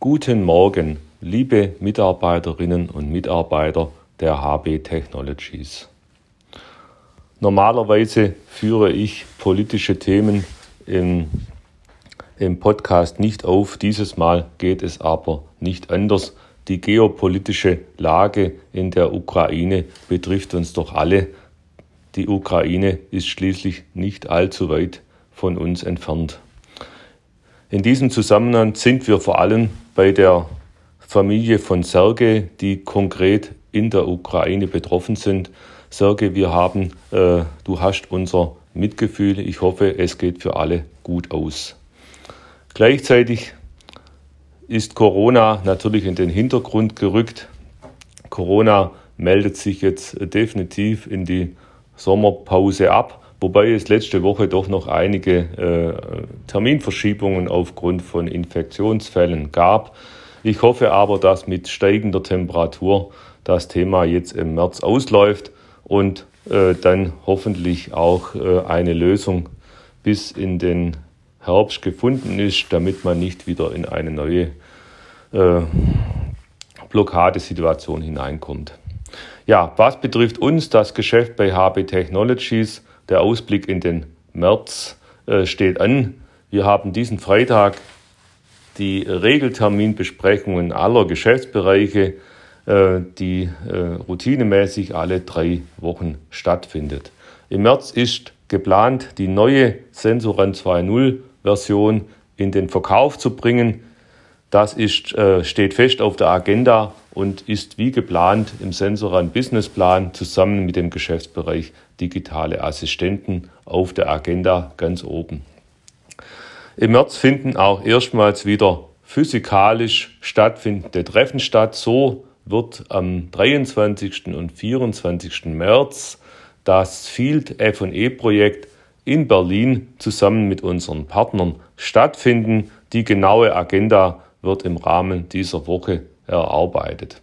Guten Morgen, liebe Mitarbeiterinnen und Mitarbeiter der HB Technologies. Normalerweise führe ich politische Themen im, im Podcast nicht auf. Dieses Mal geht es aber nicht anders. Die geopolitische Lage in der Ukraine betrifft uns doch alle. Die Ukraine ist schließlich nicht allzu weit von uns entfernt. In diesem Zusammenhang sind wir vor allem bei der Familie von Serge, die konkret in der Ukraine betroffen sind. Serge, wir haben, äh, du hast unser Mitgefühl. Ich hoffe, es geht für alle gut aus. Gleichzeitig ist Corona natürlich in den Hintergrund gerückt. Corona meldet sich jetzt definitiv in die Sommerpause ab wobei es letzte Woche doch noch einige äh, Terminverschiebungen aufgrund von Infektionsfällen gab. Ich hoffe aber, dass mit steigender Temperatur das Thema jetzt im März ausläuft und äh, dann hoffentlich auch äh, eine Lösung bis in den Herbst gefunden ist, damit man nicht wieder in eine neue äh, Blockadesituation hineinkommt. Ja, was betrifft uns, das Geschäft bei HB Technologies, der Ausblick in den März äh, steht an. Wir haben diesen Freitag die Regelterminbesprechungen aller Geschäftsbereiche, äh, die äh, routinemäßig alle drei Wochen stattfindet. Im März ist geplant, die neue Sensoran 2.0 Version in den Verkauf zu bringen. Das ist, steht fest auf der Agenda und ist wie geplant im Sensoran Businessplan zusammen mit dem Geschäftsbereich digitale Assistenten auf der Agenda ganz oben. Im März finden auch erstmals wieder physikalisch stattfindende Treffen statt. So wird am 23. und 24. März das Field FE Projekt in Berlin zusammen mit unseren Partnern stattfinden. Die genaue Agenda wird im Rahmen dieser Woche erarbeitet.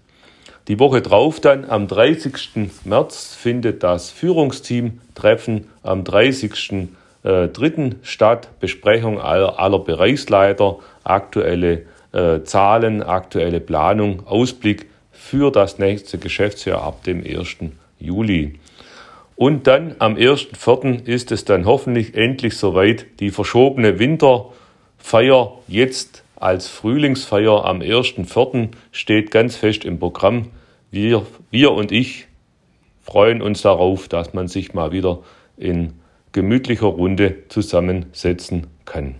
Die Woche drauf dann, am 30. März, findet das Führungsteam-Treffen am 30.03. Äh, statt. Besprechung aller, aller Bereichsleiter, aktuelle äh, Zahlen, aktuelle Planung, Ausblick für das nächste Geschäftsjahr ab dem 1. Juli. Und dann am 1.4. ist es dann hoffentlich endlich soweit, die verschobene Winterfeier jetzt als Frühlingsfeier am 1.4. steht ganz fest im Programm. Wir, wir und ich freuen uns darauf, dass man sich mal wieder in gemütlicher Runde zusammensetzen kann.